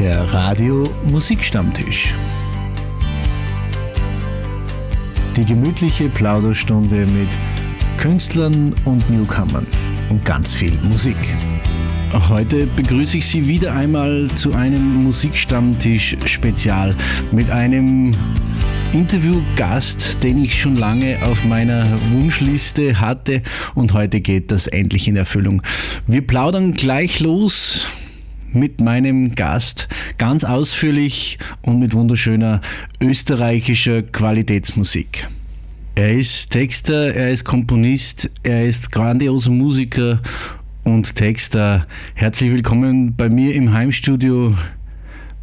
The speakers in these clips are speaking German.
Der Radio Musikstammtisch. Die gemütliche Plauderstunde mit Künstlern und Newcomern und ganz viel Musik. Heute begrüße ich Sie wieder einmal zu einem Musikstammtisch-Spezial mit einem Interviewgast, den ich schon lange auf meiner Wunschliste hatte und heute geht das endlich in Erfüllung. Wir plaudern gleich los mit meinem Gast ganz ausführlich und mit wunderschöner österreichischer Qualitätsmusik. Er ist Texter, er ist Komponist, er ist grandioser Musiker und Texter. Herzlich willkommen bei mir im Heimstudio,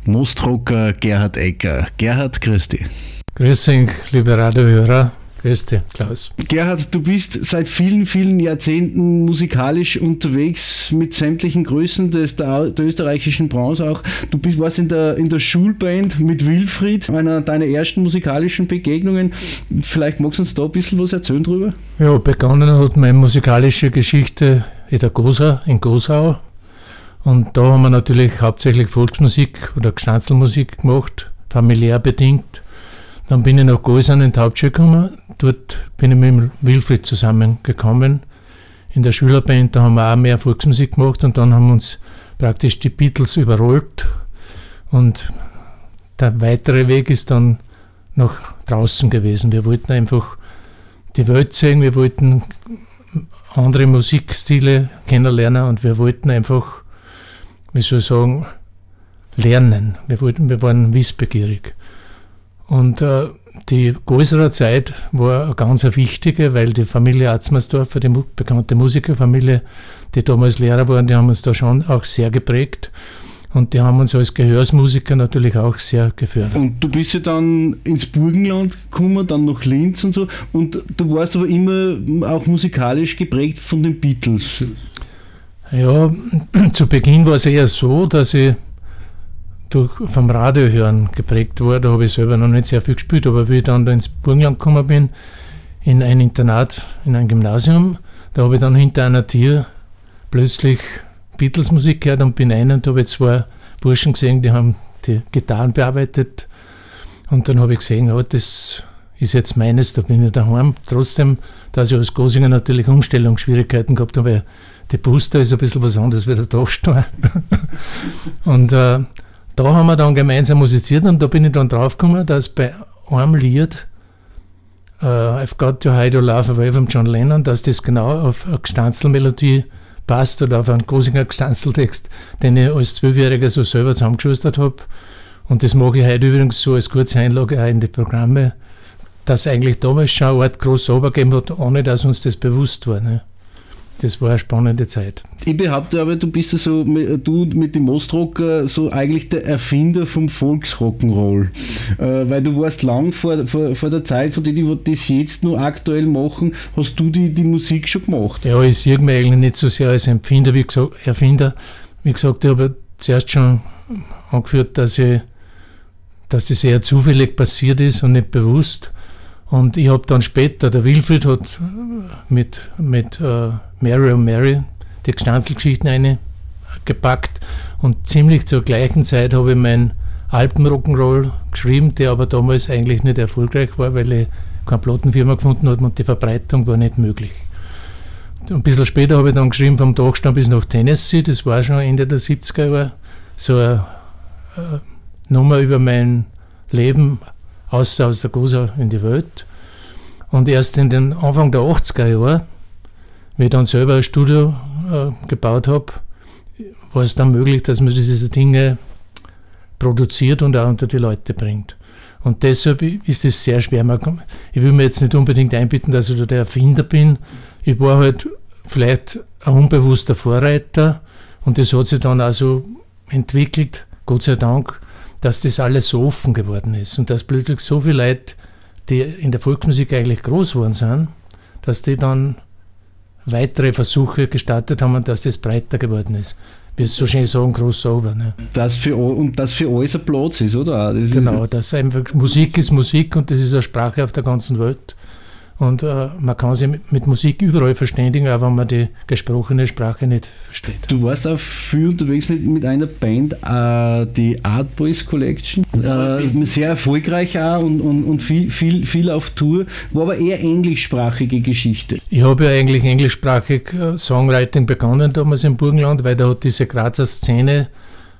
Nostrocker Gerhard Ecker. Gerhard, grüß dich. Grüß dich, liebe Radiohörer. Grüß dich, Klaus. Gerhard, du bist seit vielen, vielen Jahrzehnten musikalisch unterwegs mit sämtlichen Größen des, der, der österreichischen Branche auch. Du bist, warst in der, in der Schulband mit Wilfried, einer deiner ersten musikalischen Begegnungen. Vielleicht magst du uns da ein bisschen was erzählen drüber? Ja, begonnen hat meine musikalische Geschichte in der Gosa, in Gosau. Und da haben wir natürlich hauptsächlich Volksmusik oder Gstanzelmusik gemacht, familiär bedingt. Dann bin ich nach Gosan in die Hauptschule gekommen. Dort bin ich mit Wilfried zusammengekommen. In der Schülerband, da haben wir auch mehr Volksmusik gemacht und dann haben uns praktisch die Beatles überrollt. Und der weitere Weg ist dann nach draußen gewesen. Wir wollten einfach die Welt sehen, wir wollten andere Musikstile kennenlernen und wir wollten einfach, wie soll ich sagen, lernen. Wir, wollten, wir waren wissbegierig. Und äh, die größere Zeit war eine ganz wichtige, weil die Familie Atzmersdorfer, die bekannte Musikerfamilie, die damals Lehrer waren, die haben uns da schon auch sehr geprägt. Und die haben uns als Gehörsmusiker natürlich auch sehr gefördert. Und du bist ja dann ins Burgenland gekommen, dann nach Linz und so. Und du warst aber immer auch musikalisch geprägt von den Beatles. Ja, zu Beginn war es eher so, dass ich durch, vom Radiohören geprägt war. Da habe ich selber noch nicht sehr viel gespielt, aber wie ich dann da ins Burgenland gekommen bin, in ein Internat, in ein Gymnasium, da habe ich dann hinter einer Tür plötzlich Beatles-Musik gehört und bin ein und habe zwei Burschen gesehen, die haben die Gitarren bearbeitet. Und dann habe ich gesehen, ja, das ist jetzt meines, da bin ich daheim. Trotzdem, dass ich als Gosinger natürlich Umstellungsschwierigkeiten gehabt habe, weil die Booster ist ein bisschen was anderes wie der Dachstein. und äh, da haben wir dann gemeinsam musiziert und da bin ich dann draufgekommen, dass bei einem Lied, uh, I've Got to Hide Your Love Away von John Lennon, dass das genau auf eine Gestanzelmelodie passt oder auf einen Gosinger Gestanzeltext, den ich als Zwölfjähriger so selber zusammengeschustert habe. Und das mache ich heute übrigens so als kurze Einlage auch in die Programme, dass eigentlich damals schon eine Art groß gegeben hat, ohne dass uns das bewusst war. Ne? Das war eine spannende Zeit. Ich behaupte aber, du bist ja so, du mit dem Mostrocker so eigentlich der Erfinder vom Volksrock'n'Roll. Äh, weil du warst lang vor, vor, vor der Zeit, von denen, die das jetzt nur aktuell machen, hast du die, die Musik schon gemacht. Ja, ich sehe mich eigentlich nicht so sehr als Empfinder, wie gesagt, Erfinder. Wie gesagt, ich habe zuerst schon angeführt, dass, ich, dass das eher zufällig passiert ist und nicht bewusst. Und ich habe dann später, der Wilfried hat mit, mit uh, Mary und Mary die Gestanzelgeschichten eingepackt und ziemlich zur gleichen Zeit habe ich meinen Alpenrock'n'Roll geschrieben, der aber damals eigentlich nicht erfolgreich war, weil ich keine Plattenfirma gefunden habe und die Verbreitung war nicht möglich. Ein bisschen später habe ich dann geschrieben, vom Dachstein bis nach Tennessee, das war schon Ende der 70er Jahre, so eine, eine Nummer über mein Leben außer aus der Gosa in die Welt. Und erst in den Anfang der 80er Jahre, wie ich dann selber ein Studio äh, gebaut habe, war es dann möglich, dass man diese Dinge produziert und auch unter die Leute bringt. Und deshalb ist es sehr schwer. Ich will mir jetzt nicht unbedingt einbitten, dass ich da der Erfinder bin. Ich war halt vielleicht ein unbewusster Vorreiter und das hat sich dann also entwickelt, Gott sei Dank, dass das alles so offen geworden ist und dass plötzlich so viele Leute, die in der Volksmusik eigentlich groß geworden sind, dass die dann weitere Versuche gestartet haben und dass das breiter geworden ist. Wie es so schön sagen, Crossover. Ne? Das für, und das für alles ein Platz ist, oder? Das genau, das einfach, Musik ist Musik und das ist eine Sprache auf der ganzen Welt. Und äh, man kann sich mit Musik überall verständigen, auch wenn man die gesprochene Sprache nicht versteht. Du warst auch viel unterwegs mit, mit einer Band, äh, die Art Boys Collection. Äh, sehr erfolgreich auch und, und, und viel, viel, viel auf Tour. War aber eher englischsprachige Geschichte. Ich habe ja eigentlich englischsprachig äh, Songwriting begonnen damals im Burgenland, weil da hat diese Grazer Szene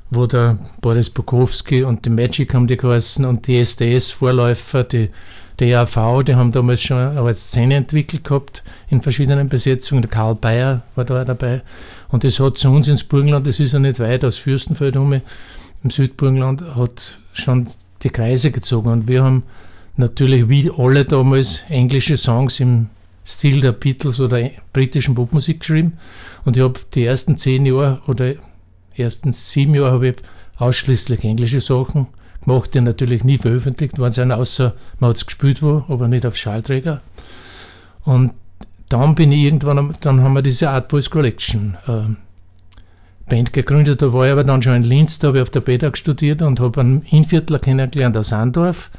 wo der Boris Bukowski und die Magic haben die geheißen und die SDS-Vorläufer, die DAV, die haben damals schon eine Szene entwickelt gehabt in verschiedenen Besetzungen. Der Karl Bayer war da dabei. Und das hat zu uns ins Burgenland, das ist ja nicht weit aus Fürstenfeld um, im Südburgenland, hat schon die Kreise gezogen. Und wir haben natürlich wie alle damals englische Songs im Stil der Beatles oder britischen Popmusik geschrieben. Und ich habe die ersten zehn Jahre oder ersten sieben Jahre habe ich ausschließlich englische Sachen gemacht, die natürlich nie veröffentlicht worden sind, außer man hat es gespielt wo, aber nicht auf Schallträger. Und dann bin ich irgendwann, dann haben wir diese Art Boys Collection äh, Band gegründet. Da war ich aber dann schon in Linz, da habe ich auf der BEDAG studiert und habe einen Inviertler kennengelernt aus Andorf.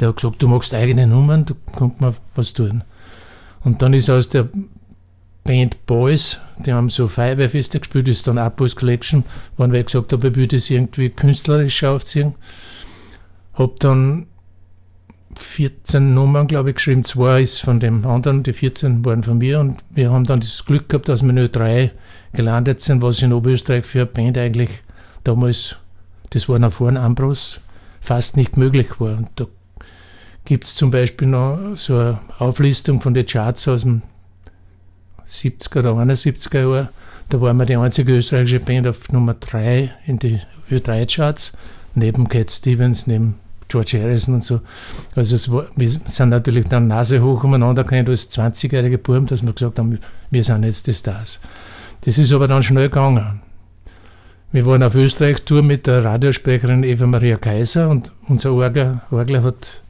Der hat gesagt, du magst eigene Nummern, du kannst mal was tun. Und dann ist aus der Band Boys, die haben so Feuerwehrfeste gespielt, ist dann Art Boys Collection, weil ich gesagt habe, ich würde das irgendwie künstlerisch aufziehen. Habe dann 14 Nummern, glaube ich, geschrieben. Zwei ist von dem anderen, die 14 waren von mir. Und wir haben dann das Glück gehabt, dass wir nur drei gelandet sind, was in Oberösterreich für eine Band eigentlich damals, das war noch vor dem Ambros, fast nicht möglich war. Und da gibt es zum Beispiel noch so eine Auflistung von den Charts aus dem 70er oder 71er Jahren. Da waren wir die einzige österreichische Band auf Nummer 3 in die Ö3-Charts, neben Cat Stevens, neben George Harrison und so. Also war, wir sind natürlich dann Nase hoch umeinander gerannt als 20-jährige Buben, dass wir gesagt haben, wir sind jetzt die Stars. Das ist aber dann schnell gegangen. Wir waren auf Österreich-Tour mit der Radiosprecherin Eva Maria Kaiser und unser Orgler, Orgler hat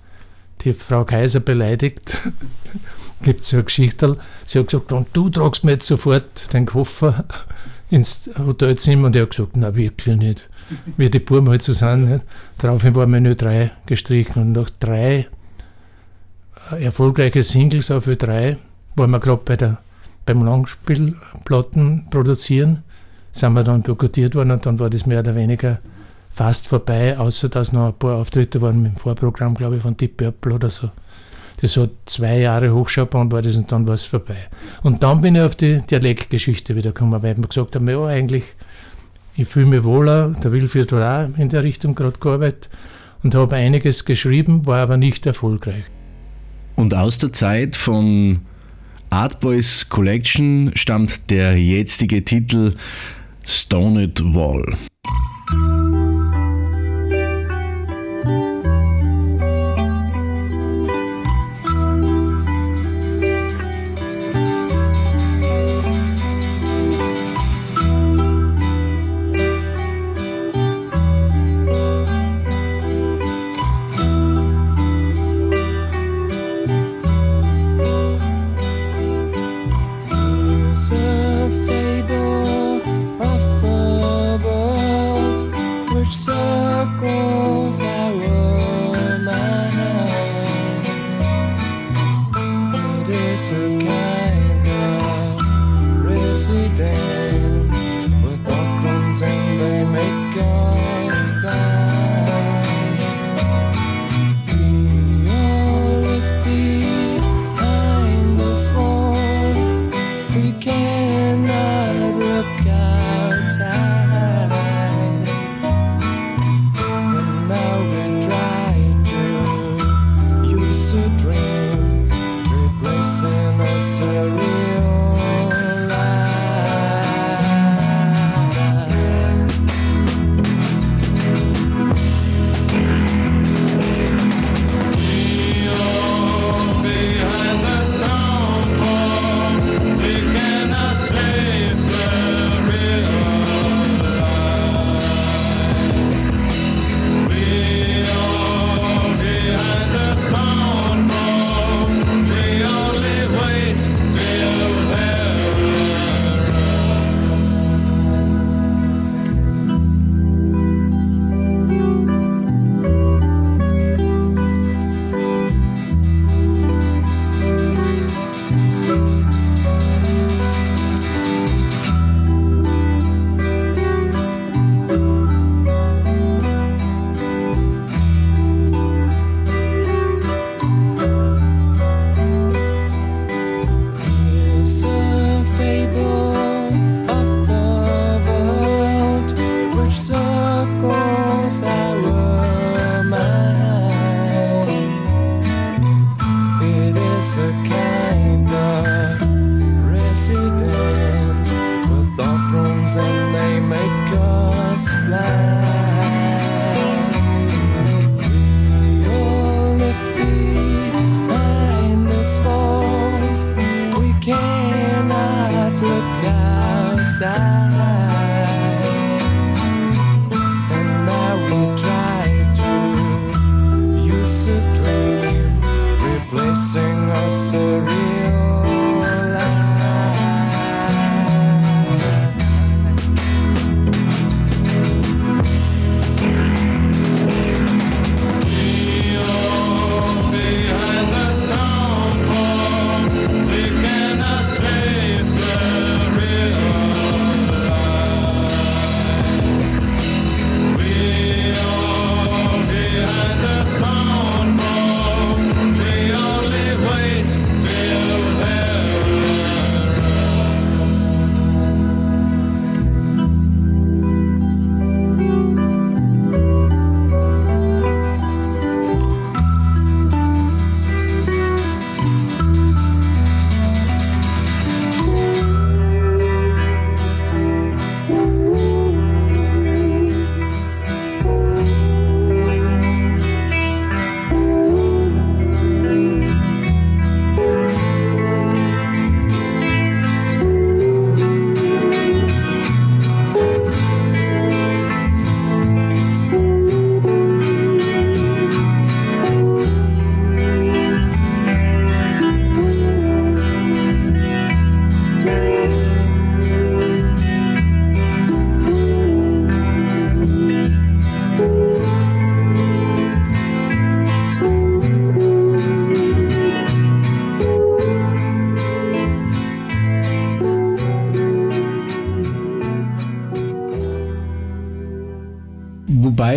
die Frau Kaiser beleidigt. Gibt es so eine Geschichte. Sie hat gesagt, und du tragst mir jetzt sofort den Koffer ins Hotelzimmer. Und er hat gesagt, na wirklich nicht wie die Buben halt so sind. Nicht? Daraufhin wir nur drei gestrichen und nach drei äh, erfolgreiche Singles auf Ö3 waren wir gerade bei beim Langspielplatten produzieren, sind wir dann boykottiert worden und dann war das mehr oder weniger fast vorbei, außer dass noch ein paar Auftritte waren im Vorprogramm, glaube ich, von Deep Purple oder so. Das hat zwei Jahre Hochschaubahn war das und dann war es vorbei. Und dann bin ich auf die Dialektgeschichte wieder gekommen, weil wir gesagt haben, ja, eigentlich ich fühle mich wohler, der Wilfried hat auch in der Richtung gerade gearbeitet und habe einiges geschrieben, war aber nicht erfolgreich. Und aus der Zeit von Art Boys Collection stammt der jetzige Titel Stoned Wall.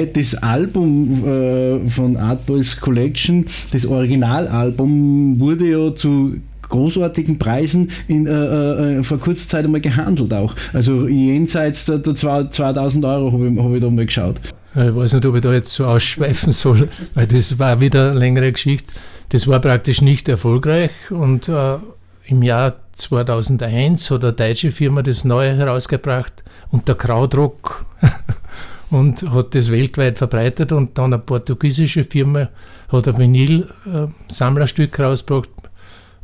Das Album äh, von Art Boys Collection, das Originalalbum, wurde ja zu großartigen Preisen in, äh, äh, vor kurzer Zeit einmal gehandelt auch. Also jenseits der, der 2000 Euro habe ich, hab ich da mal geschaut. Ich weiß nicht, ob ich da jetzt so ausschweifen soll, weil das war wieder eine längere Geschichte. Das war praktisch nicht erfolgreich und äh, im Jahr 2001 hat eine deutsche Firma das Neue herausgebracht unter Kraudruck und hat das weltweit verbreitet und dann eine portugiesische Firma hat ein Vinyl-Sammlerstück rausgebracht,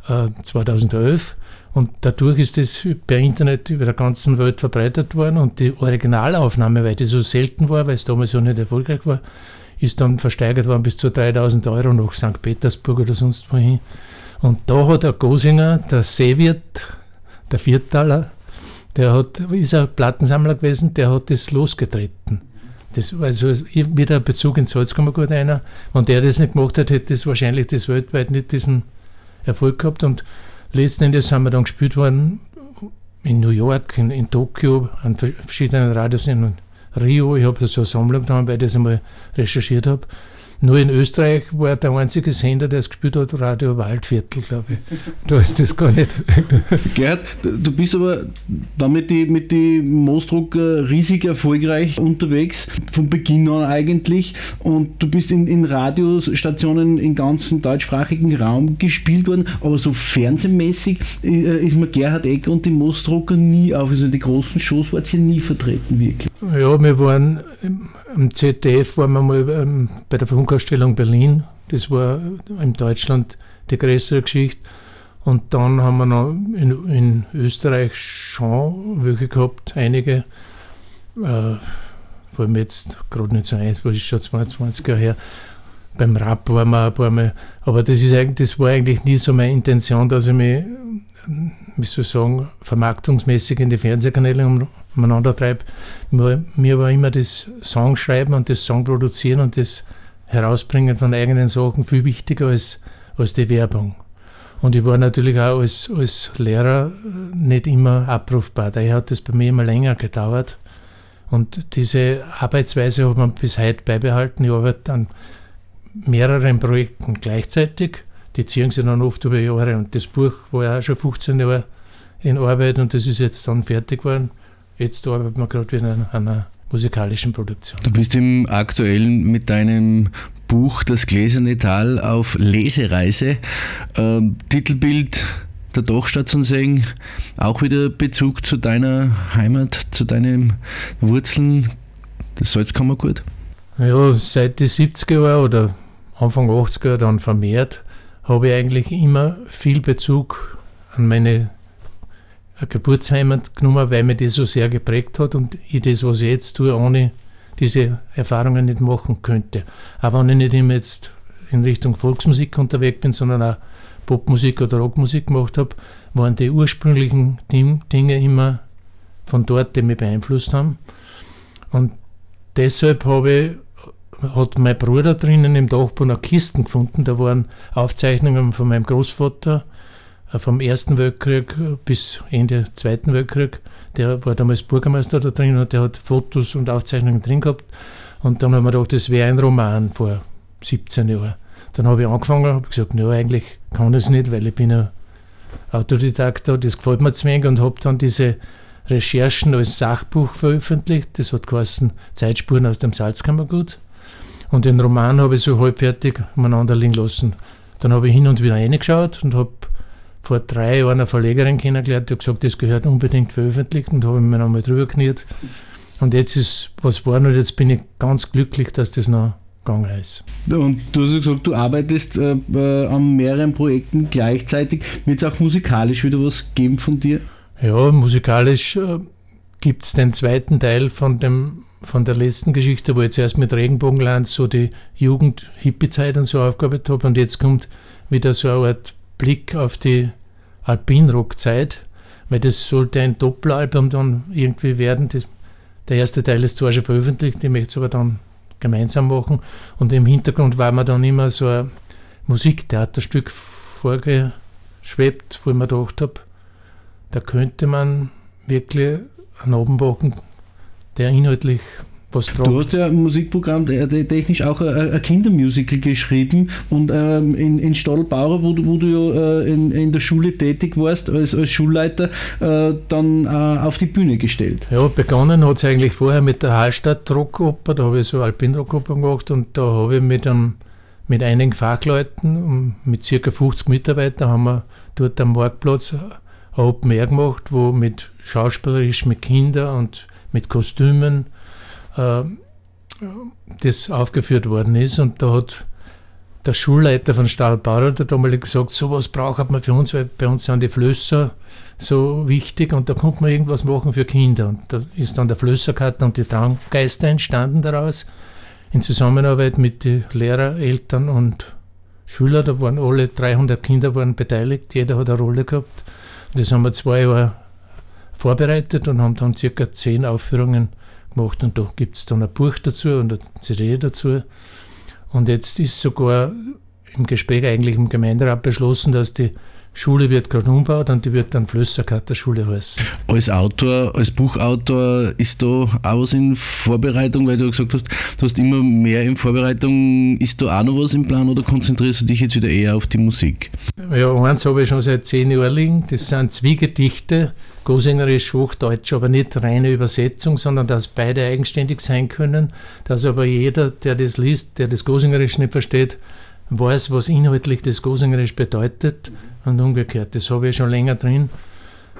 äh, 2011 und dadurch ist das per Internet über der ganzen Welt verbreitet worden und die Originalaufnahme, weil die so selten war, weil es damals ja nicht erfolgreich war, ist dann versteigert worden bis zu 3000 Euro nach St. Petersburg oder sonst wohin. Und da hat der Gosinger, der Seewirt, der Viertaler, der hat, ist ein Plattensammler gewesen, der hat das losgetreten. Das, also wieder ein Bezug in Salzkammer gut einer. Wenn der das nicht gemacht hat, hätte das wahrscheinlich das weltweit nicht diesen Erfolg gehabt. Und letzten Endes sind wir dann gespielt worden in New York, in, in Tokio, an verschiedenen Radios in Rio. Ich habe so eine Sammlung getan, weil ich das einmal recherchiert habe. Nur in Österreich war der einzige Sender, der es gespielt hat, Radio Waldviertel, glaube ich. Da ist das gar nicht. Gerhard, du bist aber da mit den mit die Moosdruck riesig erfolgreich unterwegs, von Beginn an eigentlich. Und du bist in, in Radiostationen im ganzen deutschsprachigen Raum gespielt worden, aber so fernsehmäßig äh, ist mir Gerhard Ecker und die Moosdrucker nie auf. Also in die großen Shows wart ihr nie vertreten, wirklich. Ja, wir waren am ZDF waren wir mal ähm, bei der Funkausstellung Berlin. Das war in Deutschland die größere Geschichte. Und dann haben wir noch in, in Österreich schon welche gehabt, einige. Äh, vor allem jetzt gerade nicht so eins, was ist schon 22 Jahre her. Beim Rap waren wir ein paar Mal. Aber das, ist das war eigentlich nie so meine Intention, dass ich mich, wie soll ich sagen, vermarktungsmäßig in die Fernsehkanäle um, umeinander treibe. Mir, war immer das Songschreiben und das Songproduzieren und das Herausbringen von eigenen Sachen viel wichtiger als, als die Werbung. Und ich war natürlich auch als, als Lehrer nicht immer abrufbar. Daher hat das bei mir immer länger gedauert. Und diese Arbeitsweise hat man bis heute beibehalten. Ich arbeite an mehreren Projekten gleichzeitig. Die ziehen sich dann oft über Jahre. Und das Buch war ja auch schon 15 Jahre in Arbeit und das ist jetzt dann fertig geworden. Jetzt arbeiten wir gerade wieder an einer musikalischen Produktion. Du bist im aktuellen mit deinem Buch Das gläserne Tal auf Lesereise. Ähm, Titelbild der Dachstation auch wieder Bezug zu deiner Heimat, zu deinen Wurzeln, das Salzkammergut? Ja, seit die 70er Jahre oder Anfang 80er dann vermehrt, habe ich eigentlich immer viel Bezug an meine Geburtsheimat genommen, weil mir das so sehr geprägt hat und ich das, was ich jetzt tue, ohne diese Erfahrungen nicht machen könnte. Aber wenn ich nicht immer jetzt in Richtung Volksmusik unterwegs bin, sondern auch Popmusik oder Rockmusik gemacht habe, waren die ursprünglichen Dinge immer von dort, die mich beeinflusst haben. Und deshalb habe ich, hat mein Bruder drinnen im Dachboden eine Kisten gefunden. Da waren Aufzeichnungen von meinem Großvater vom Ersten Weltkrieg bis Ende des Zweiten Weltkrieg. Der war damals Bürgermeister da drin und der hat Fotos und Aufzeichnungen drin gehabt. Und dann haben wir gedacht, das wäre ein Roman vor 17 Jahren. Dann habe ich angefangen, habe gesagt, ja, eigentlich kann ich es nicht, weil ich bin ein Autodidakt da, das gefällt mir zu wenig und habe dann diese Recherchen als Sachbuch veröffentlicht. Das hat geheißen Zeitspuren aus dem Salzkammergut. Und den Roman habe ich so halbfertig umeinander liegen lassen. Dann habe ich hin und wieder reingeschaut und habe vor drei Jahren eine Verlegerin kennengelernt, die hat gesagt, das gehört unbedingt veröffentlicht und habe mir nochmal drüber kniert. Und jetzt ist was war und jetzt bin ich ganz glücklich, dass das noch gegangen ist. Und du hast gesagt, du arbeitest äh, äh, an mehreren Projekten gleichzeitig. Wird es auch musikalisch wieder was geben von dir? Ja, musikalisch äh, gibt es den zweiten Teil von, dem, von der letzten Geschichte, wo ich zuerst mit Regenbogenland so die Jugend-Hippie-Zeit und so aufgearbeitet habe und jetzt kommt wieder so eine Art Blick auf die Alpinrock-Zeit, weil das sollte ein Doppelalbum dann irgendwie werden. Das, der erste Teil ist zwar schon veröffentlicht, ich möchte es aber dann gemeinsam machen. Und im Hintergrund war mir dann immer so ein Musiktheaterstück vorgeschwebt, wo ich mir gedacht habe, da könnte man wirklich einen Abend machen, der inhaltlich. Du hast ja Musikprogramm technisch auch ein, ein Kindermusical geschrieben und ähm, in, in Stadelbauer, wo du, wo du ja äh, in, in der Schule tätig warst, als, als Schulleiter, äh, dann äh, auf die Bühne gestellt. Ja, begonnen hat es eigentlich vorher mit der Hallstatt Rockoper, da habe ich so Alpin-Rockoper gemacht und da habe ich mit, einem, mit einigen Fachleuten, mit circa 50 Mitarbeitern, haben wir dort am Marktplatz ein Open Air gemacht, wo mit schauspielerisch mit Kindern und mit Kostümen äh, das aufgeführt worden ist. Und da hat der Schulleiter von Stahlbauer der damals gesagt, sowas braucht man für uns, weil bei uns sind die Flösser so wichtig und da konnte man irgendwas machen für Kinder. Und da ist dann der Flösserkarten und die Traumgeister entstanden daraus, in Zusammenarbeit mit den Lehrer, Eltern und Schülern. Da waren alle 300 Kinder waren beteiligt, jeder hat eine Rolle gehabt. Das haben wir zwei Jahre vorbereitet und haben dann circa zehn Aufführungen gemacht und da gibt es dann ein Buch dazu und eine CD dazu. Und jetzt ist sogar im Gespräch eigentlich im Gemeinderat beschlossen, dass die Schule wird gerade umgebaut und die wird dann Flösserkater-Schule heißen. Als Autor, als Buchautor ist da auch was in Vorbereitung, weil du gesagt hast, du hast immer mehr in Vorbereitung. Ist da auch noch was im Plan oder konzentrierst du dich jetzt wieder eher auf die Musik? Ja, eins habe ich schon seit zehn Jahren liegen. Das sind Zwiegedichte, Gosängerisch, Hochdeutsch, aber nicht reine Übersetzung, sondern dass beide eigenständig sein können, dass aber jeder, der das liest, der das Gosängerisch nicht versteht, weiß, was inhaltlich das Gosängerisch bedeutet und umgekehrt. Das habe ich schon länger drin,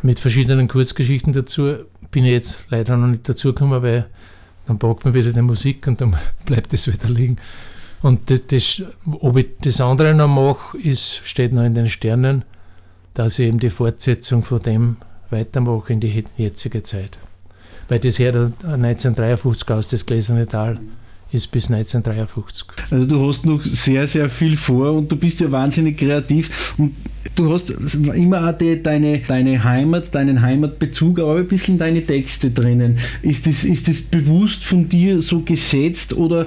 mit verschiedenen Kurzgeschichten dazu. Bin ich jetzt leider noch nicht dazu gekommen, weil dann packt man wieder die Musik und dann bleibt es wieder liegen. Und das, das, ob ich das andere noch mache, ist, steht noch in den Sternen, dass ich eben die Fortsetzung von dem weitermache in die jetzige Zeit. Weil das her 1953 aus, das Gläserne Tal ist bis 1953. Also du hast noch sehr, sehr viel vor und du bist ja wahnsinnig kreativ und du hast immer auch die, deine, deine Heimat, deinen Heimatbezug, aber ein bisschen deine Texte drinnen. Ist das, ist das bewusst von dir so gesetzt oder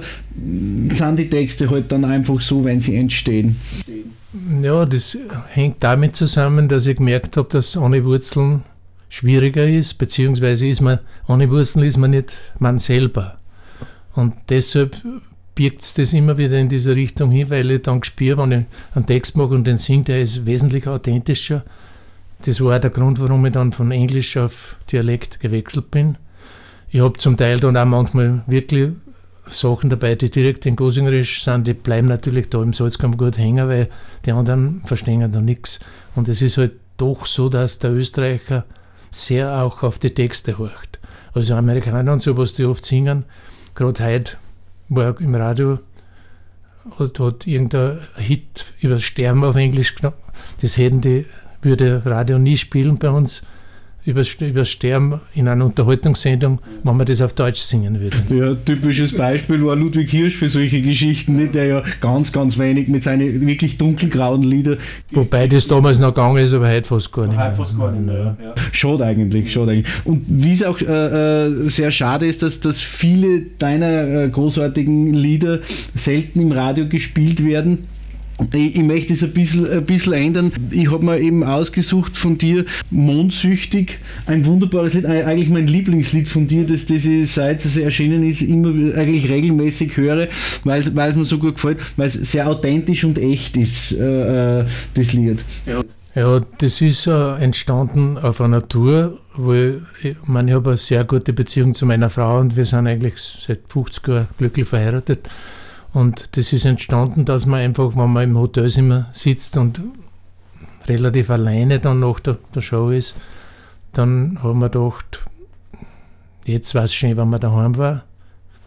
sind die Texte halt dann einfach so, wenn sie entstehen? Ja, das hängt damit zusammen, dass ich gemerkt habe, dass ohne Wurzeln schwieriger ist, beziehungsweise ist man, ohne Wurzeln ist man nicht man selber. Und deshalb birgt es das immer wieder in diese Richtung hin, weil ich dann spüre, wenn ich einen Text mache und den singe, der ist wesentlich authentischer. Das war auch der Grund, warum ich dann von Englisch auf Dialekt gewechselt bin. ich habe zum Teil dann auch manchmal wirklich Sachen dabei, die direkt in Gosingerisch sind, die bleiben natürlich da im Salzkammer gut hängen, weil die anderen verstehen da nichts. Und es ist halt doch so, dass der Österreicher sehr auch auf die Texte horcht. Also Amerikaner und so, was die oft singen, gerade heute war im Radio, hat, hat irgendein Hit über Sterben auf Englisch genommen. Das hätten die, würde Radio nie spielen bei uns über, über Sterben in einer Unterhaltungssendung, wenn man das auf Deutsch singen würde. Ja, typisches Beispiel war Ludwig Hirsch für solche Geschichten, nicht? der ja ganz, ganz wenig mit seinen wirklich dunkelgrauen Liedern. Wobei das damals noch gegangen ist, aber heute fast gar nicht mehr. Fast gar nicht mehr. Ja. Schade eigentlich, schade eigentlich. Und wie es auch äh, äh, sehr schade ist, dass, dass viele deiner äh, großartigen Lieder selten im Radio gespielt werden ich, ich möchte es ein bisschen, ein bisschen ändern. Ich habe mir eben ausgesucht von dir Mondsüchtig, ein wunderbares Lied, eigentlich mein Lieblingslied von dir, das, das ich seit es erschienen ist, immer eigentlich regelmäßig höre, weil es mir so gut gefällt, weil es sehr authentisch und echt ist, äh, äh das Lied. Ja. Ja, das ist äh, entstanden auf einer Tour, wo ich, ich meine, ich habe eine sehr gute Beziehung zu meiner Frau und wir sind eigentlich seit 50 Jahren glücklich verheiratet. Und das ist entstanden, dass man einfach, wenn man im Hotelzimmer sitzt und relativ alleine dann nach der, der Show ist, dann haben wir gedacht, jetzt war es schön, wenn man daheim war.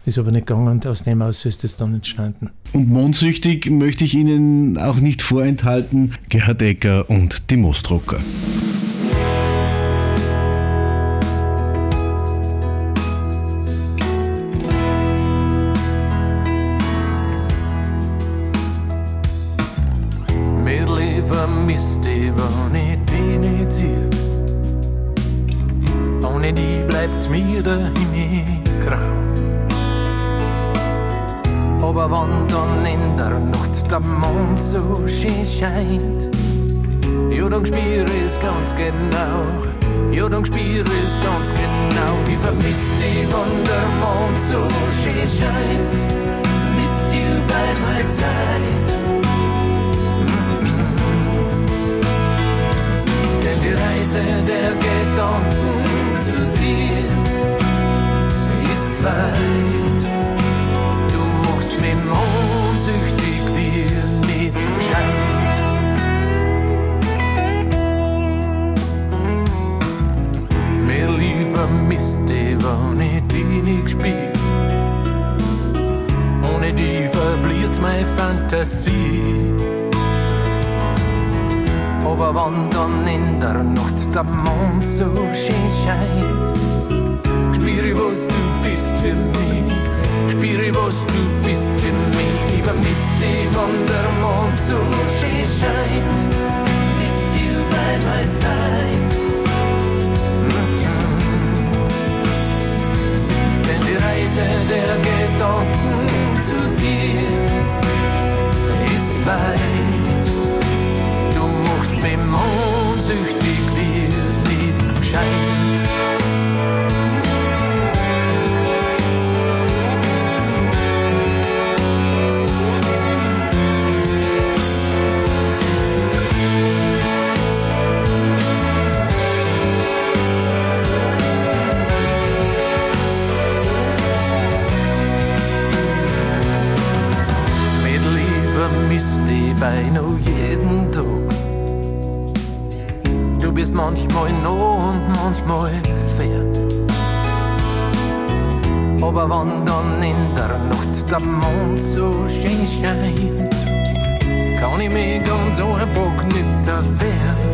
Ist aber nicht gegangen und aus dem aus ist das dann entstanden. Und mondsüchtig möchte ich Ihnen auch nicht vorenthalten. Gerhard Ecker und die Moosdrucker. Die nicht sehe. Ohne die bleibt mir der Himmel grau. Aber wenn dann in der Nacht der Mond so schön scheint, ja, dann spür es ganz genau. Ja, dann spür es ganz genau. Ich vermiss dich, wenn der Mond so schön scheint. Miss you by my side. Zu dir ist weit. Du machst mich mondsüchtig wie nicht gescheit. Mir lieber Mist, wenn ich die nicht spiel. Ohne die verbliert meine Fantasie. Dann in der Nacht der Mond so schön scheint, spür ich, was du bist für mich. Spür ich, was du bist für mich. Ich vermiss dich, wenn der Mond so schön scheint. Miss you by my side. Mhm. Denn die Reise der Gedanken zu dir ist weit machst mich mondsüchtig wie nicht gescheit. Misst die Beine jeden Tag bist manchmal nah und manchmal fern. Aber wenn dann in der Nacht der Mond so schön scheint, kann ich mich ganz einfach nicht erwehren.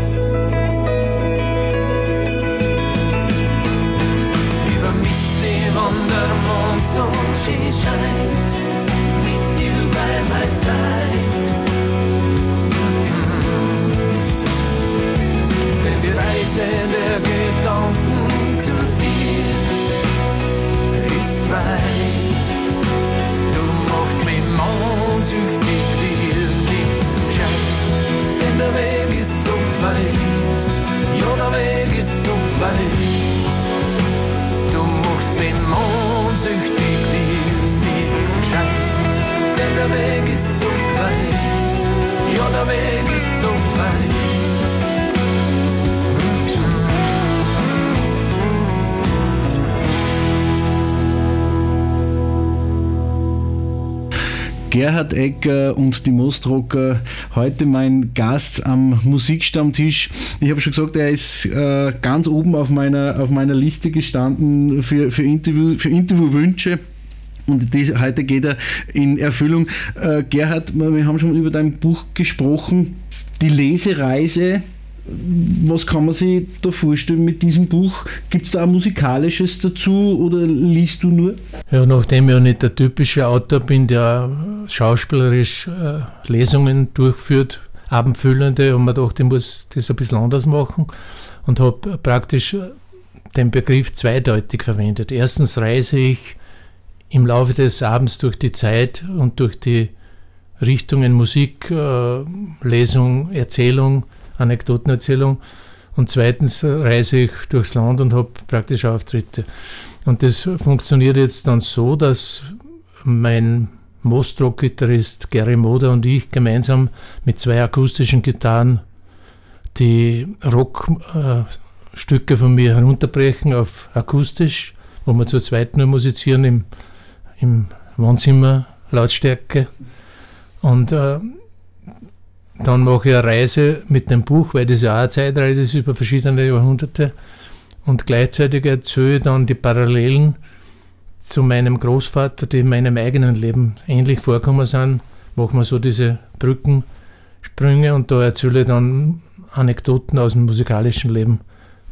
Gerhard Ecker und die Mostrocker, heute mein Gast am Musikstammtisch. Ich habe schon gesagt, er ist äh, ganz oben auf meiner, auf meiner Liste gestanden für, für, Interview, für Interviewwünsche. Und das, heute geht er in Erfüllung. Äh, Gerhard, wir haben schon über dein Buch gesprochen. Die Lesereise was kann man sich da vorstellen mit diesem Buch? Gibt es da ein musikalisches dazu oder liest du nur? Ja, nachdem ich ja nicht der typische Autor bin, der schauspielerisch äh, Lesungen durchführt, abendfüllende, und man dachte, ich muss das ein bisschen anders machen und habe praktisch äh, den Begriff zweideutig verwendet. Erstens reise ich im Laufe des Abends durch die Zeit und durch die Richtungen Musik, äh, Lesung, Erzählung, Anekdotenerzählung. Und zweitens reise ich durchs Land und habe praktisch Auftritte. Und das funktioniert jetzt dann so, dass mein Mostrock-Gitarrist Gary Moder und ich gemeinsam mit zwei akustischen Gitarren die Rockstücke von mir herunterbrechen auf akustisch, wo wir zu zweit nur musizieren im, im Wohnzimmer Lautstärke. Und äh, dann mache ich eine Reise mit dem Buch, weil das ja auch eine Zeitreise ist über verschiedene Jahrhunderte. Und gleichzeitig erzähle ich dann die Parallelen zu meinem Großvater, die in meinem eigenen Leben ähnlich vorkommen sind. Machen wir so diese Brückensprünge und da erzähle ich dann Anekdoten aus dem musikalischen Leben,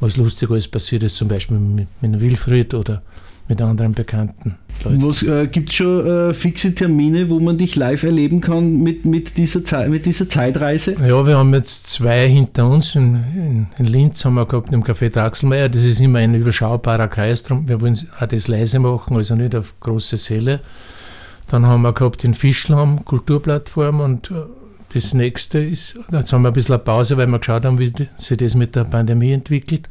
was lustig alles passiert ist, zum Beispiel mit, mit Wilfried oder mit anderen bekannten Leuten. äh, Gibt es schon äh, fixe Termine, wo man dich live erleben kann mit, mit, dieser, Zeit, mit dieser Zeitreise? Ja, wir haben jetzt zwei hinter uns. In, in, in Linz haben wir gehabt im Café Draxelmeier. Das ist immer ein überschaubarer Kreis. Drum, wir wollen auch das leise machen, also nicht auf große Säle. Dann haben wir gehabt in Fischlamm Kulturplattform und äh, das nächste ist, jetzt haben wir ein bisschen eine Pause, weil wir geschaut haben, wie sich das mit der Pandemie entwickelt.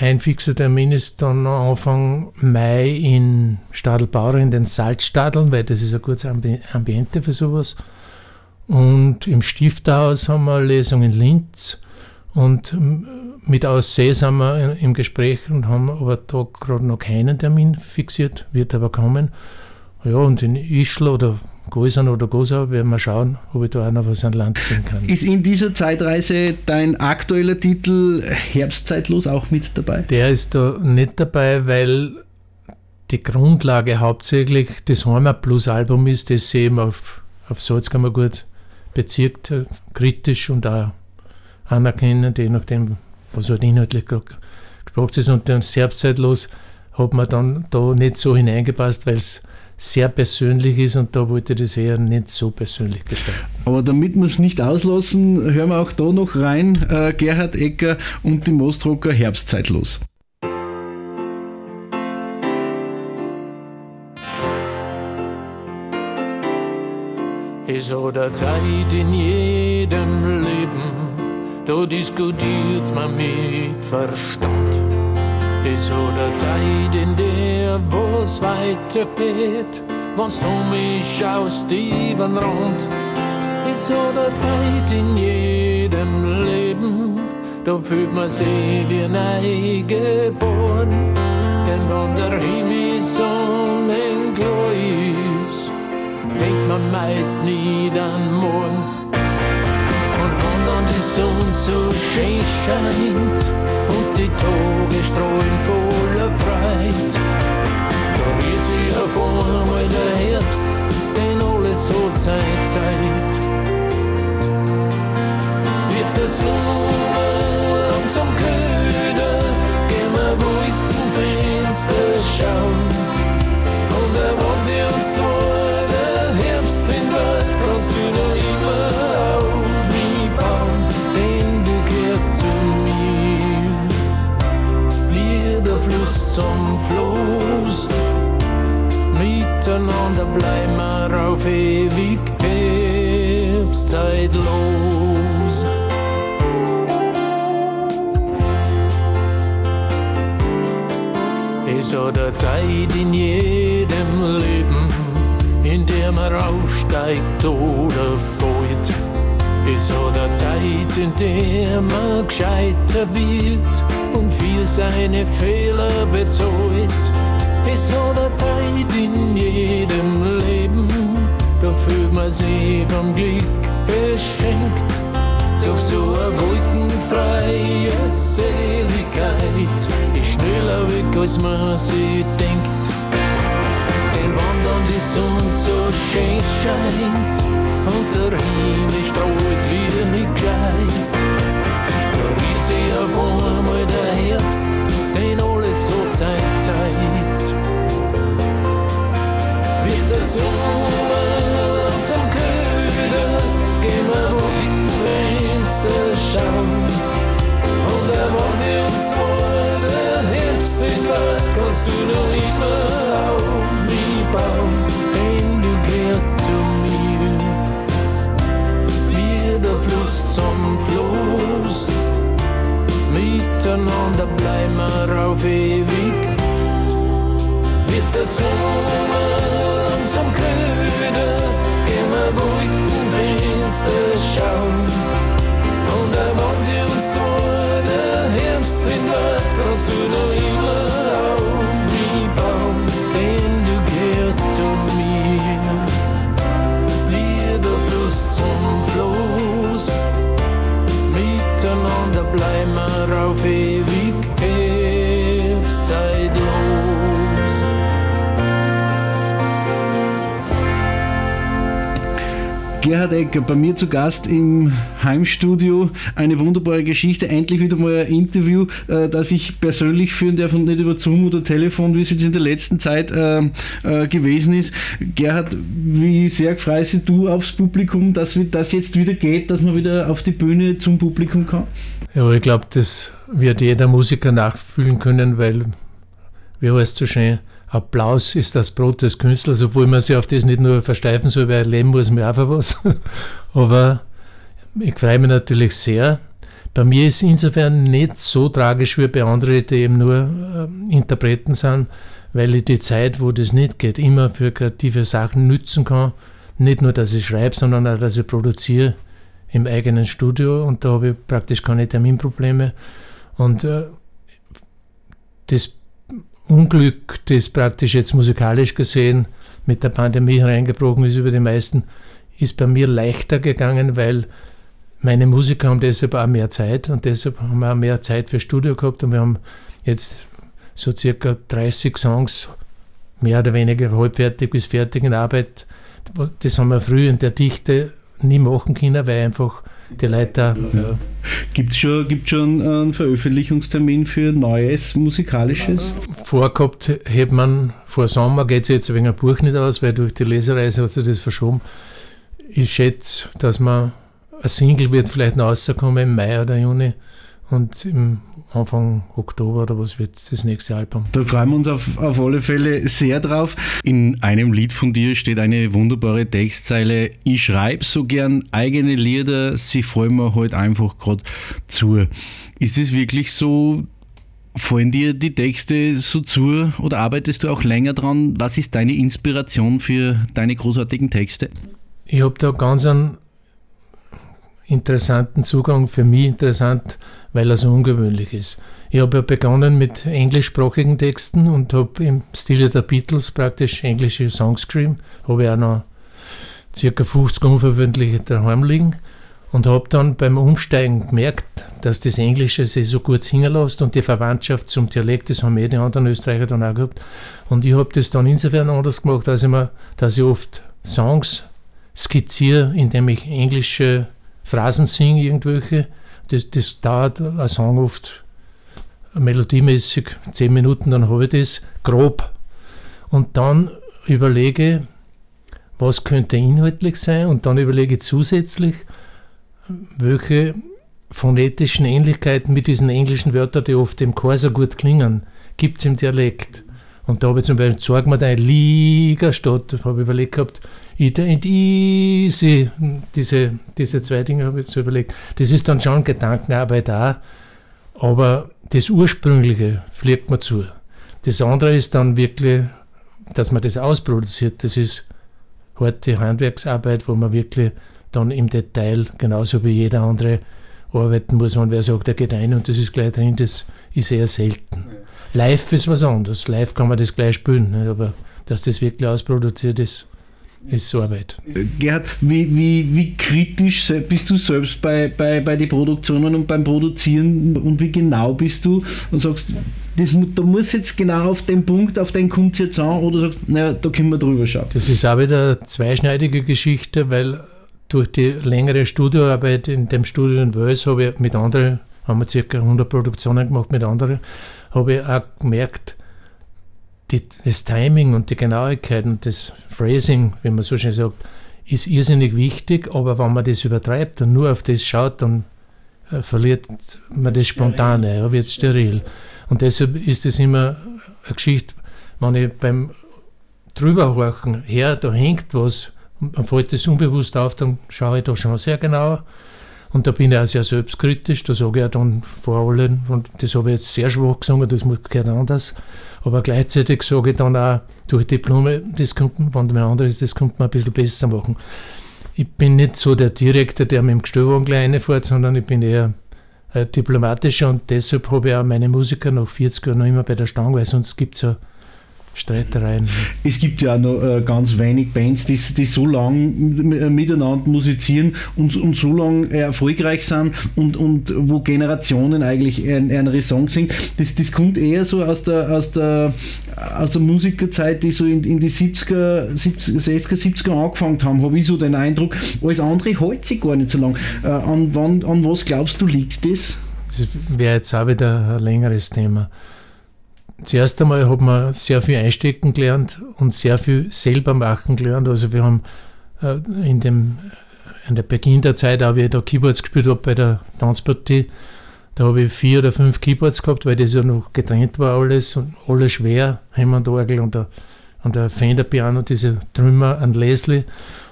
Ein fixer Termin ist dann Anfang Mai in Stadelbauer in den Salzstadeln, weil das ist ein gutes Ambiente für sowas. Und im Stifterhaus haben wir eine Lesung in Linz. Und mit Aussee sind wir im Gespräch und haben aber da gerade noch keinen Termin fixiert, wird aber kommen. Ja, und in Ischl oder Gäusern oder Gosau werden wir schauen, ob ich da auch noch was an Land ziehen kann. Ist in dieser Zeitreise dein aktueller Titel Herbstzeitlos auch mit dabei? Der ist da nicht dabei, weil die Grundlage hauptsächlich das Heimat Plus Album ist, das sie eben auf, auf Salzkammergut bezirkt, äh, kritisch und auch anerkennen, je nachdem, was halt inhaltlich gesprochen ist. Und dann Herbstzeitlos hat man dann da nicht so hineingepasst, weil es sehr persönlich ist und da wollte ich das eher nicht so persönlich gestalten. Aber damit wir es nicht auslassen, hören wir auch da noch rein. Äh, Gerhard Ecker und die Mostrocker Herbstzeitlos. Ist oder Zeit in jedem Leben, da diskutiert man mit Verstand ist oder Zeit, in der wo's weitergeht, wenn's du mich schaust, über Rand. Ist oder Zeit in jedem Leben, da fühlt man sich wie neu geboren. Denn wenn der Himmel sonnenklar ist, denkt man meist nie an morgen. Und wenn dann die Sonne so schön scheint, die Tage strahlen voller Freude. Da wird sich auf einmal der Herbst, denn alles hat seine Zeit. Wird der Sommer langsam kühler, gehen wir Wolkenfenster schauen. Und er wollen wir uns so Zum Fluss. Miteinander bleiben wir auf ewig Herbstzeitlos. Es hat eine Zeit in jedem Leben, in der man aufsteigt oder fällt. Es hat eine Zeit, in der man gescheiter wird und für seine Fehler bezahlt. Es hat eine Zeit in jedem Leben, mich vom Glück beschenkt. Doch so eine wolkenfreie Seligkeit ist schneller weg, als man sich denkt. Denn wenn dann die Sonne so schön scheint und der Himmel strahlt wieder nicht gescheit, da riecht sich auf einmal der Herbst, denn alles so Zeit, Zeit. Wird der Sommer langsam kühler, gehen wir ruhig Fenster schauen. Und er war wir uns vor der Herbst in Wald, kannst du noch immer auf mich bauen, denn du gehörst zu mir. Der Fluss zum Fluss, miteinander bleiben wir auf ewig. Wird der Sommer langsam gehen wir Wolkenfenster schauen. Und er wann wir uns so der Herbst hindert, kannst du noch immer blæmar á fyrir Gerhard Ecker, bei mir zu Gast im Heimstudio. Eine wunderbare Geschichte. Endlich wieder mal ein Interview, äh, das ich persönlich führen darf und nicht über Zoom oder Telefon, wie es jetzt in der letzten Zeit äh, äh, gewesen ist. Gerhard, wie sehr freust du aufs Publikum, dass das jetzt wieder geht, dass man wieder auf die Bühne zum Publikum kann? Ja, ich glaube, das wird jeder Musiker nachfühlen können, weil, wie heißt es so schön, Applaus ist das Brot des Künstlers, obwohl man sich auf das nicht nur versteifen soll, weil leben muss man auch was. Aber ich freue mich natürlich sehr. Bei mir ist insofern nicht so tragisch wie bei anderen, die eben nur äh, Interpreten sind, weil ich die Zeit, wo das nicht geht, immer für kreative Sachen nützen kann. Nicht nur, dass ich schreibe, sondern auch, dass ich produziere im eigenen Studio und da habe ich praktisch keine Terminprobleme. Und äh, das Unglück, das praktisch jetzt musikalisch gesehen mit der Pandemie hereingebrochen ist über die meisten, ist bei mir leichter gegangen, weil meine Musiker haben deshalb auch mehr Zeit und deshalb haben wir auch mehr Zeit für Studio gehabt und wir haben jetzt so circa 30 Songs mehr oder weniger halbfertig bis fertig in Arbeit. Das haben wir früh in der Dichte nie machen können, weil einfach die Leute. Ja. Gibt es schon, gibt's schon einen Veröffentlichungstermin für Neues Musikalisches? Vorgehabt hätte man vor Sommer, geht es jetzt wegen ein Buch nicht aus, weil durch die Lesereise hat sich das verschoben. Ich schätze, dass man ein Single wird vielleicht noch rauskommen im Mai oder Juni und im Anfang Oktober oder was wird das nächste Album. Da freuen wir uns auf, auf alle Fälle sehr drauf. In einem Lied von dir steht eine wunderbare Textzeile. Ich schreibe so gern eigene Lieder, sie fallen mir halt einfach gerade zu. Ist es wirklich so, fallen dir die Texte so zu oder arbeitest du auch länger dran? Was ist deine Inspiration für deine großartigen Texte? Ich habe da ganz einen interessanten Zugang, für mich interessant, weil er so ungewöhnlich ist. Ich habe ja begonnen mit englischsprachigen Texten und habe im Stile der Beatles praktisch englische Songs geschrieben. Habe ich auch noch circa 50 unveröffentlichte daheim liegen und habe dann beim Umsteigen gemerkt, dass das Englische sich so gut singen lässt und die Verwandtschaft zum Dialekt, das haben eh die anderen Österreicher dann auch gehabt. Und ich habe das dann insofern anders gemacht, dass ich, mir, dass ich oft Songs skizziere, indem ich englische Phrasen singe, irgendwelche. Das, das dauert ein Song oft melodiemäßig zehn Minuten, dann habe ich das grob. Und dann überlege, was könnte inhaltlich sein und dann überlege zusätzlich, welche phonetischen Ähnlichkeiten mit diesen englischen Wörtern, die oft im Chor so gut klingen, gibt es im Dialekt. Und da habe ich zum Beispiel, sag mir deine Liga statt, habe ich überlegt gehabt, Und Easy, diese, diese zwei Dinge habe ich so überlegt. Das ist dann schon Gedankenarbeit da, aber das Ursprüngliche fliegt mir zu. Das andere ist dann wirklich, dass man das ausproduziert. Das ist harte Handwerksarbeit, wo man wirklich dann im Detail, genauso wie jeder andere, arbeiten muss. Und wer sagt, der geht ein und das ist gleich drin, das ist eher selten. Live ist was anderes. Live kann man das gleich spielen, aber dass das wirklich ausproduziert ist, ist Arbeit. Gerhard, wie, wie, wie kritisch bist du selbst bei, bei, bei den Produktionen und beim Produzieren und wie genau bist du und sagst, das, da muss jetzt genau auf den Punkt, auf den kommt es jetzt an oder sagst, naja, da können wir drüber schauen. Das ist auch wieder eine zweischneidige Geschichte, weil durch die längere Studioarbeit in dem Studio in Wales habe ich mit anderen, haben wir ca. 100 Produktionen gemacht mit anderen, habe ich auch gemerkt, die, das Timing und die Genauigkeit und das Phrasing, wie man so schön sagt, ist irrsinnig wichtig, aber wenn man das übertreibt und nur auf das schaut, dann äh, verliert man das Spontane, ja, wird steril. Und deshalb ist es immer eine Geschichte, wenn ich beim Drüberhorchen her, da hängt was, man fällt das unbewusst auf, dann schaue ich da schon sehr genau und da bin ich auch sehr selbstkritisch, da sage ich auch dann vor allen, und das habe ich jetzt sehr schwach gesungen, das gehört anders. Aber gleichzeitig sage ich dann auch, durch Diplome, das kommt, wenn man anderes das könnte man ein bisschen besser machen. Ich bin nicht so der Direktor, der mit dem Gestellwagen gleich reinfährt, sondern ich bin eher äh, diplomatischer und deshalb habe ich auch meine Musiker nach 40 Jahren noch immer bei der Stange, weil sonst gibt es ja Streitereien. Es gibt ja noch äh, ganz wenig Bands, die, die so lang miteinander musizieren und, und so lang äh, erfolgreich sind und, und wo Generationen eigentlich einen Song singen. Das, das kommt eher so aus der, aus der, aus der Musikerzeit, die so in, in die 70er, 70, 60er, 70er angefangen haben, habe ich so den Eindruck. Alles andere hält sich gar nicht so lang. Äh, an, wann, an was glaubst du, liegt das? Das wäre jetzt auch wieder ein längeres Thema. Zuerst einmal hat man sehr viel einstecken gelernt und sehr viel selber machen gelernt. Also wir haben äh, in, dem, in der Beginn der Zeit, auch wie ich da Keyboards gespielt habe bei der Tanzpartie, da habe ich vier oder fünf Keyboards gehabt, weil das ja noch getrennt war alles und alles schwer, Hammond-Orgel und der, und der Fender-Piano, diese Trümmer an Leslie.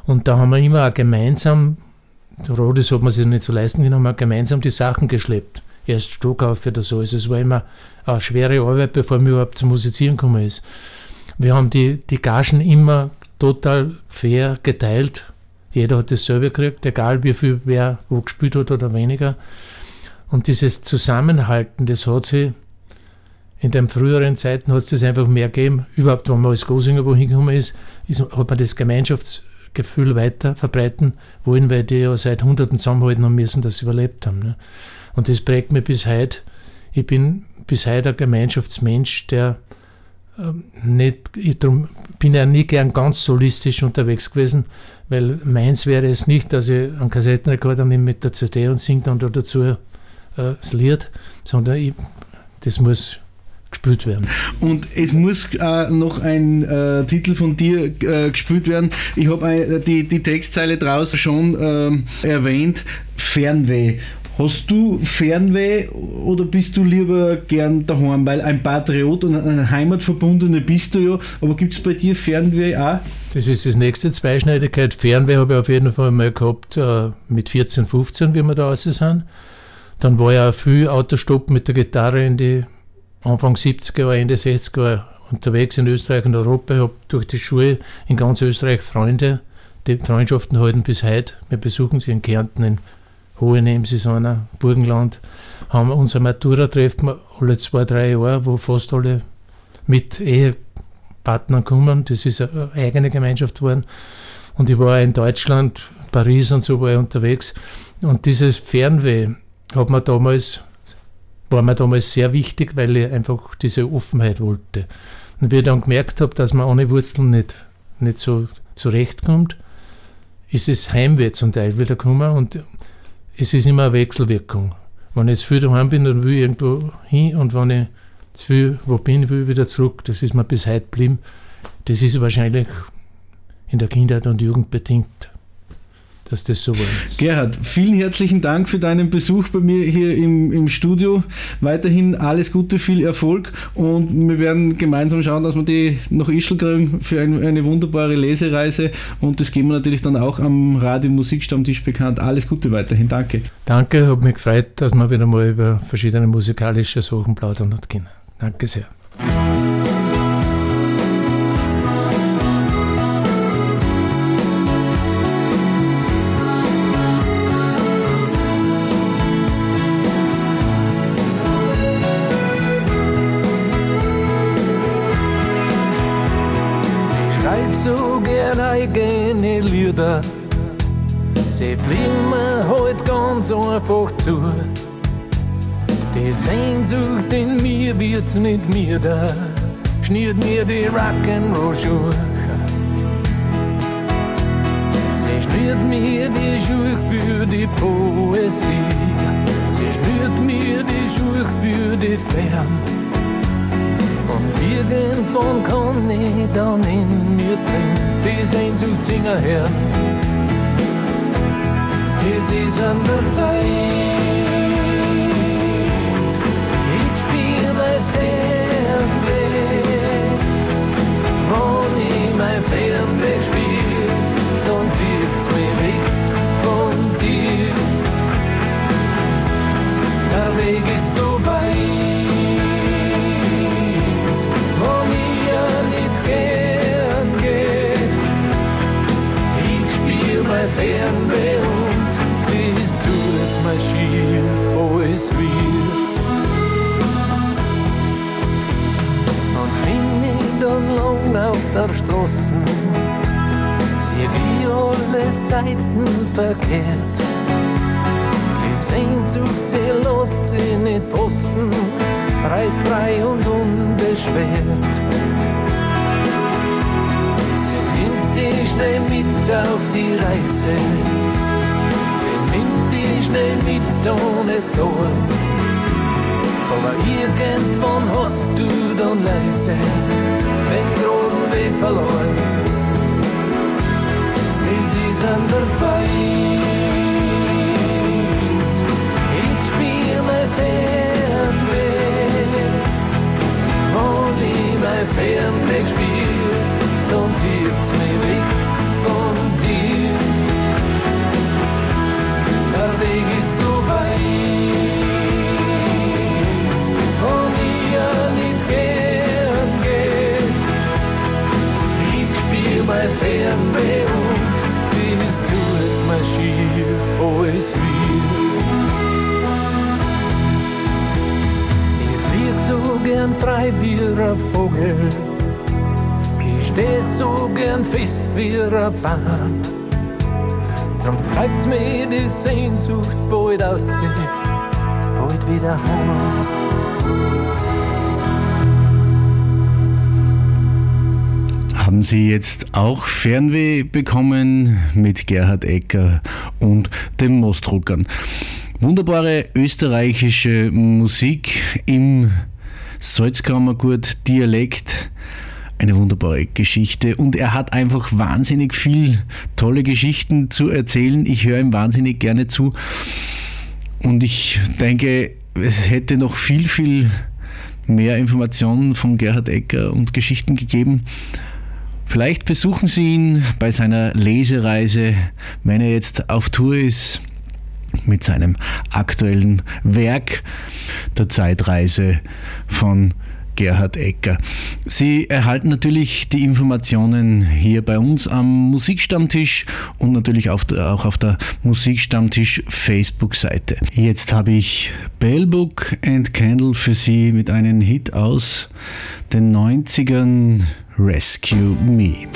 Und da haben wir immer auch gemeinsam, das hat man sich nicht so leisten können, haben wir gemeinsam die Sachen geschleppt erst Stockauf oder so. Also es war immer eine schwere Arbeit, bevor man überhaupt zum Musizieren gekommen ist. Wir haben die, die Gagen immer total fair geteilt. Jeder hat dasselbe gekriegt, egal wie viel wer wo gespielt hat oder weniger. Und dieses Zusammenhalten, das hat sich in den früheren Zeiten hat es einfach mehr gegeben. Überhaupt, wenn man als Gosinger wohin gekommen ist, ist, hat man das Gemeinschaftsgefühl weiter verbreiten wollen, weil die ja seit Hunderten zusammenhalten haben müssen, dass sie überlebt haben. Ne? Und das prägt mich bis heute. Ich bin bis heute ein Gemeinschaftsmensch, der ähm, nicht, ich drum bin ja nie gern ganz solistisch unterwegs gewesen, weil meins wäre es nicht, dass ich einen Kassettenrekorder nehme mit der CD und singe dann da dazu äh, das Lied, sondern ich, das muss gespielt werden. Und es muss äh, noch ein äh, Titel von dir äh, gespielt werden. Ich habe äh, die, die Textzeile draußen schon ähm, erwähnt, Fernweh. Hast du Fernweh oder bist du lieber gern daheim? Weil ein Patriot und ein Heimatverbundener bist du ja, aber gibt es bei dir Fernweh auch? Das ist das nächste Zweischneidigkeit. Fernweh habe ich auf jeden Fall mal gehabt äh, mit 14, 15, wie wir da raus sind. Dann war ja viel Autostopp mit der Gitarre in die Anfang 70er Jahre, Ende 60er Jahre unterwegs in Österreich und Europa. Ich habe durch die Schule in ganz Österreich Freunde. Die Freundschaften halten bis heute. Wir besuchen sie in Kärnten, in Hohe Nebensaison, Burgenland, haben unser Matura-Treffen alle zwei, drei Jahre, wo fast alle mit Ehepartnern kommen. Das ist eine eigene Gemeinschaft geworden. Und ich war in Deutschland, Paris und so war ich unterwegs. Und dieses Fernweh hat mir damals, war mir damals sehr wichtig, weil ich einfach diese Offenheit wollte. Und wie ich dann gemerkt habe, dass man ohne Wurzeln nicht, nicht so zurechtkommt, ist es Heimweh zum Teil wieder gekommen. Und es ist immer eine Wechselwirkung. Wenn ich jetzt viel daheim bin, dann will ich irgendwo hin und wenn ich zu viel wo bin, will ich wieder zurück. Das ist mir bis heute geblieben. Das ist wahrscheinlich in der Kindheit und Jugend bedingt dass das so war. Gerhard, vielen herzlichen Dank für deinen Besuch bei mir hier im, im Studio. Weiterhin alles Gute, viel Erfolg und wir werden gemeinsam schauen, dass wir die nach Ischl kriegen für ein, eine wunderbare Lesereise und das geben wir natürlich dann auch am Radio Musikstammtisch bekannt. Alles Gute weiterhin, danke. Danke, hat mich gefreut, dass wir wieder mal über verschiedene musikalische Sachen plaudern können. Danke sehr. Einfach zu. Die Sehnsucht in mir wird mit mir da, schnürt mir die Rock'n'Roll-Schuhe. Sie schnürt mir die Schuhe für die Poesie. Sie schnürt mir die Schuhe für die Fern. Und irgendwann kann ich dann in mir drin die Sehnsucht singen hören. Es ist an der Zeit. Ich spiel mein Fernweh. Wenn ich mein Fernweh spiel, dann zieht's mich weg von dir. Der Weg ist so weit, verkehrt. Die Sehnsucht, sie lässt sie nicht fassen, reist frei und unbeschwert. Sie nimmt dich schnell mit auf die Reise, sie nimmt dich schnell mit ohne Sorge. Aber irgendwann hast du dann leise den großen Weg verloren. An der Zeit, ich spiel mein Fernweh. Wenn ich mein Fernweh spiel, dann zieht's mich weg von dir. Der Weg ist so weit, alles weh. Ich flieg so gern frei wie ein Vogel. Ich steh so gern fest wie ein Baum. Drum treibt mir die Sehnsucht bald aus sich, bald wieder heim. Haben Sie jetzt auch Fernweh bekommen mit Gerhard Ecker und den Moosdruckern? Wunderbare österreichische Musik im Salzkammergut-Dialekt. Eine wunderbare Geschichte und er hat einfach wahnsinnig viel tolle Geschichten zu erzählen. Ich höre ihm wahnsinnig gerne zu und ich denke, es hätte noch viel, viel mehr Informationen von Gerhard Ecker und Geschichten gegeben. Vielleicht besuchen Sie ihn bei seiner Lesereise, wenn er jetzt auf Tour ist mit seinem aktuellen Werk der Zeitreise von Gerhard Ecker. Sie erhalten natürlich die Informationen hier bei uns am Musikstammtisch und natürlich auch auf der Musikstammtisch Facebook-Seite. Jetzt habe ich Bellbook and Candle für Sie mit einem Hit aus den 90ern Rescue Me.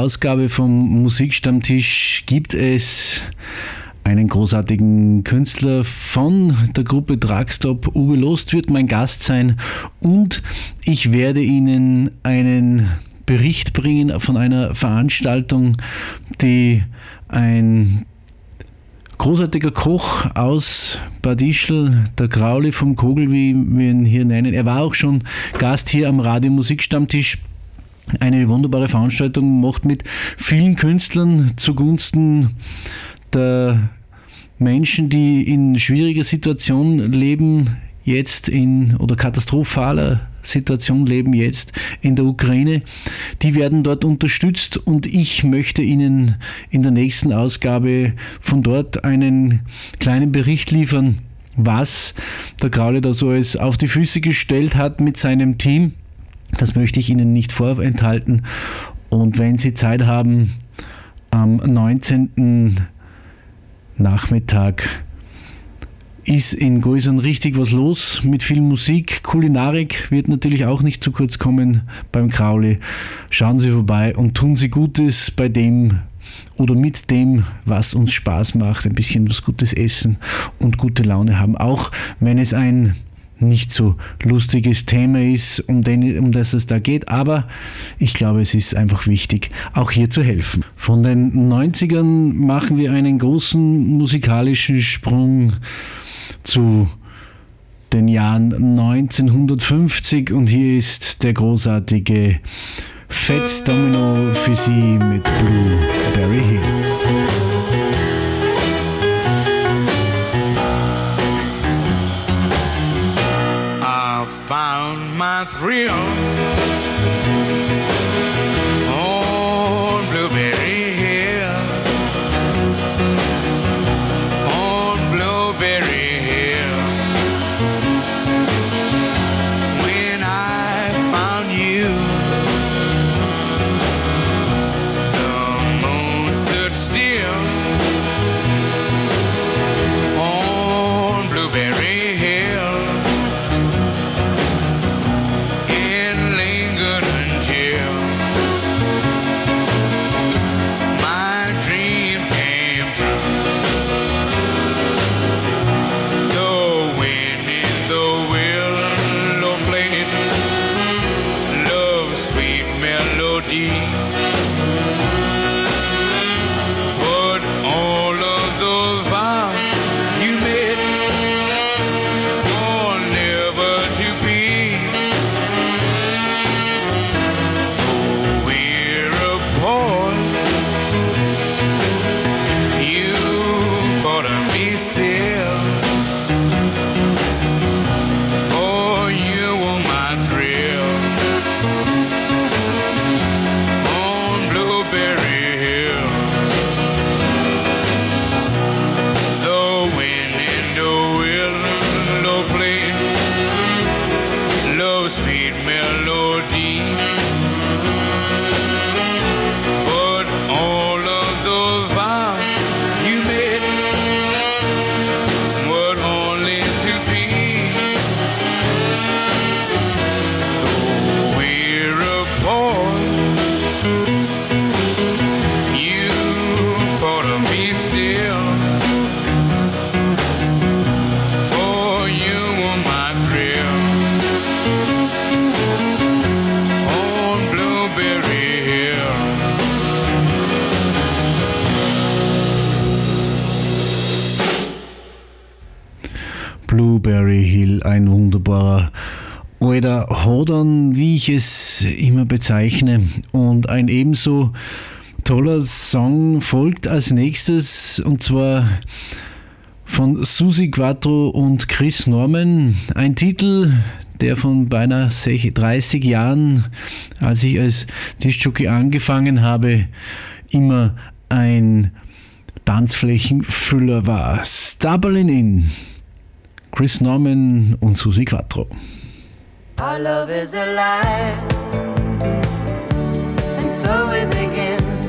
Ausgabe vom Musikstammtisch gibt es einen großartigen Künstler von der Gruppe Drugstop. Uwe Lost wird mein Gast sein und ich werde Ihnen einen Bericht bringen von einer Veranstaltung, die ein großartiger Koch aus Bad Ischl, der Grauli vom Kogel, wie wir ihn hier nennen. Er war auch schon Gast hier am Radio Musikstammtisch eine wunderbare Veranstaltung, macht mit vielen Künstlern zugunsten der Menschen, die in schwieriger Situation leben, jetzt in oder katastrophaler Situation leben jetzt in der Ukraine. Die werden dort unterstützt und ich möchte Ihnen in der nächsten Ausgabe von dort einen kleinen Bericht liefern, was der Graule da so alles auf die Füße gestellt hat mit seinem Team. Das möchte ich Ihnen nicht vorenthalten. Und wenn Sie Zeit haben, am 19. Nachmittag ist in Goisern richtig was los mit viel Musik. Kulinarik wird natürlich auch nicht zu kurz kommen beim Krauli. Schauen Sie vorbei und tun Sie Gutes bei dem oder mit dem, was uns Spaß macht. Ein bisschen was Gutes essen und gute Laune haben. Auch wenn es ein nicht so lustiges Thema ist, um, den, um das es da geht, aber ich glaube, es ist einfach wichtig, auch hier zu helfen. Von den 90ern machen wir einen großen musikalischen Sprung zu den Jahren 1950 und hier ist der großartige Fats Domino für Sie mit Blueberry Hill. My thrill ich es immer bezeichne. Und ein ebenso toller Song folgt als nächstes und zwar von Susi Quattro und Chris Norman. Ein Titel, der von beinahe 30 Jahren, als ich als Tischjockey angefangen habe, immer ein Tanzflächenfüller war. Stubbling In. Chris Norman und Susi Quattro. Our love is alive. And so we begin.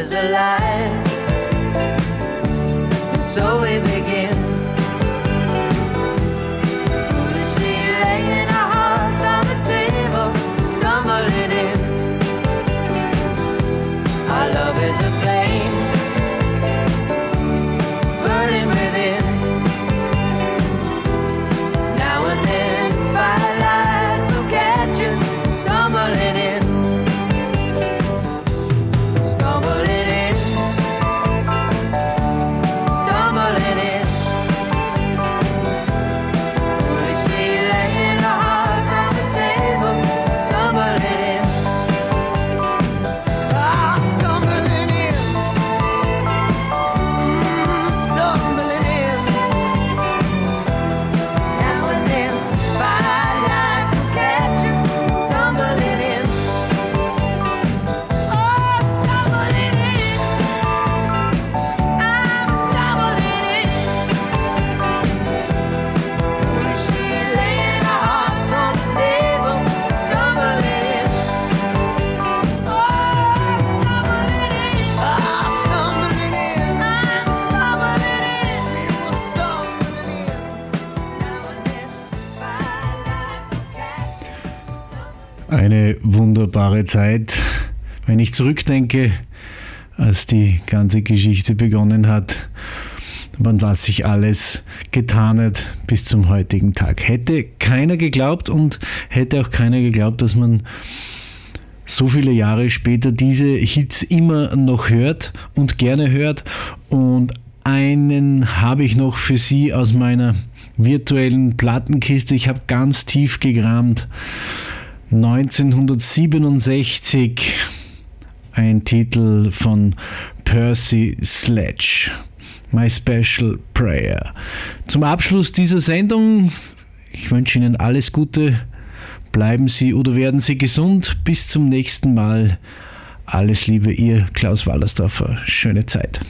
is alive. And so we wunderbare Zeit. Wenn ich zurückdenke, als die ganze Geschichte begonnen hat, und was sich alles getan hat bis zum heutigen Tag. Hätte keiner geglaubt und hätte auch keiner geglaubt, dass man so viele Jahre später diese Hits immer noch hört und gerne hört. Und einen habe ich noch für Sie aus meiner virtuellen Plattenkiste. Ich habe ganz tief gegramt 1967 ein Titel von Percy Sledge. My Special Prayer. Zum Abschluss dieser Sendung, ich wünsche Ihnen alles Gute, bleiben Sie oder werden Sie gesund. Bis zum nächsten Mal. Alles Liebe, Ihr Klaus Wallersdorfer. Schöne Zeit.